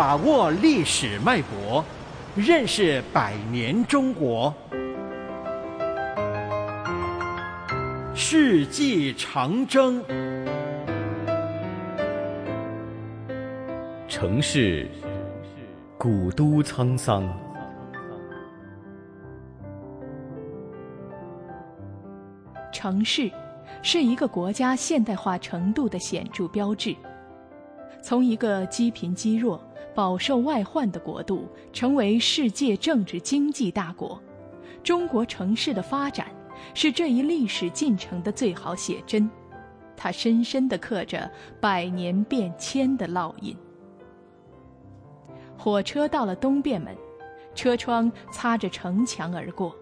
把握历史脉搏，认识百年中国。世纪长征，城市古都沧桑。城市是一个国家现代化程度的显著标志。从一个积贫积弱、饱受外患的国度，成为世界政治经济大国，中国城市的发展是这一历史进程的最好写真。它深深地刻着百年变迁的烙印。火车到了东便门，车窗擦着城墙而过，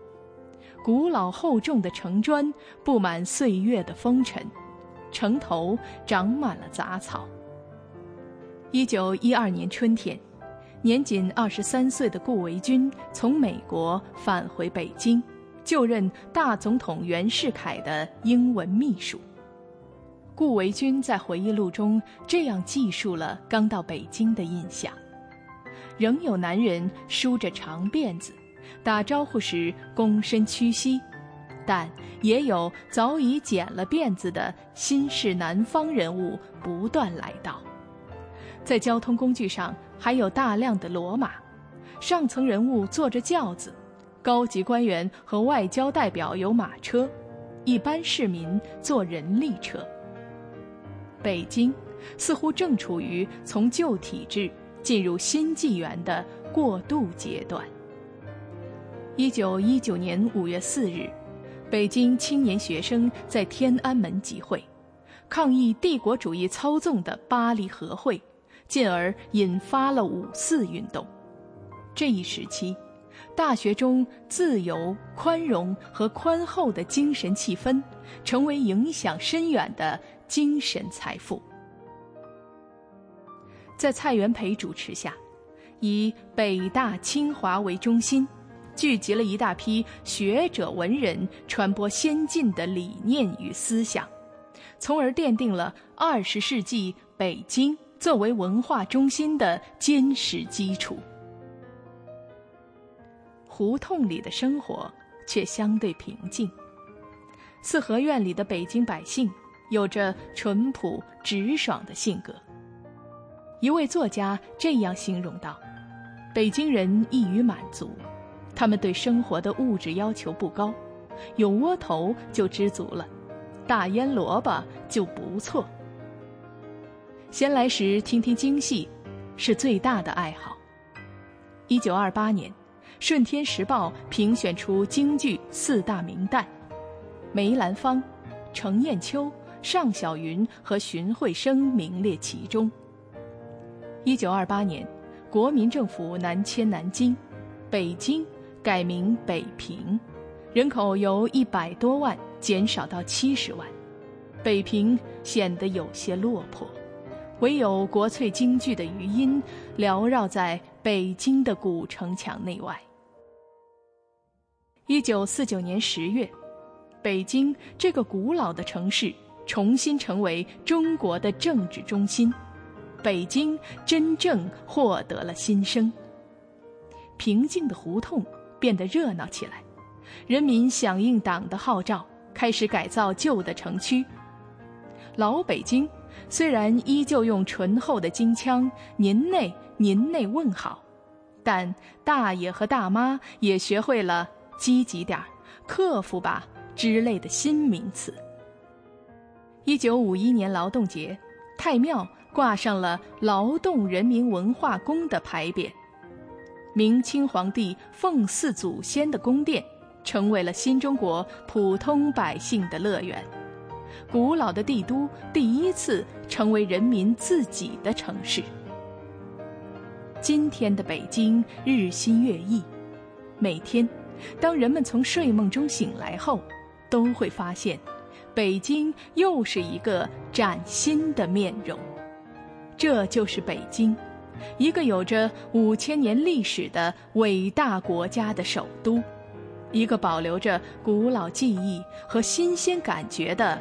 古老厚重的城砖布满岁月的风尘，城头长满了杂草。一九一二年春天，年仅二十三岁的顾维钧从美国返回北京，就任大总统袁世凯的英文秘书。顾维钧在回忆录中这样记述了刚到北京的印象：仍有男人梳着长辫子，打招呼时躬身屈膝，但也有早已剪了辫子的新式南方人物不断来到。在交通工具上还有大量的骡马，上层人物坐着轿子，高级官员和外交代表有马车，一般市民坐人力车。北京似乎正处于从旧体制进入新纪元的过渡阶段。一九一九年五月四日，北京青年学生在天安门集会，抗议帝国主义操纵的巴黎和会。进而引发了五四运动。这一时期，大学中自由、宽容和宽厚的精神气氛，成为影响深远的精神财富。在蔡元培主持下，以北大、清华为中心，聚集了一大批学者文人，传播先进的理念与思想，从而奠定了二十世纪北京。作为文化中心的坚实基础，胡同里的生活却相对平静。四合院里的北京百姓有着淳朴直爽的性格。一位作家这样形容道：“北京人易于满足，他们对生活的物质要求不高，有窝头就知足了，大腌萝卜就不错。”闲来时听听京戏，是最大的爱好。一九二八年，《顺天时报》评选出京剧四大名旦，梅兰芳、程砚秋、尚小云和荀慧生名列其中。一九二八年，国民政府南迁南京，北京改名北平，人口由一百多万减少到七十万，北平显得有些落魄。唯有国粹京剧的余音缭绕在北京的古城墙内外。一九四九年十月，北京这个古老的城市重新成为中国的政治中心，北京真正获得了新生。平静的胡同变得热闹起来，人民响应党的号召，开始改造旧的城区。老北京。虽然依旧用醇厚的京腔“您内，您内”问好，但大爷和大妈也学会了“积极点儿，克服吧”之类的新名词。一九五一年劳动节，太庙挂上了“劳动人民文化宫”的牌匾，明清皇帝奉祀祖先的宫殿，成为了新中国普通百姓的乐园。古老的帝都第一次成为人民自己的城市。今天的北京日新月异，每天，当人们从睡梦中醒来后，都会发现，北京又是一个崭新的面容。这就是北京，一个有着五千年历史的伟大国家的首都，一个保留着古老记忆和新鲜感觉的。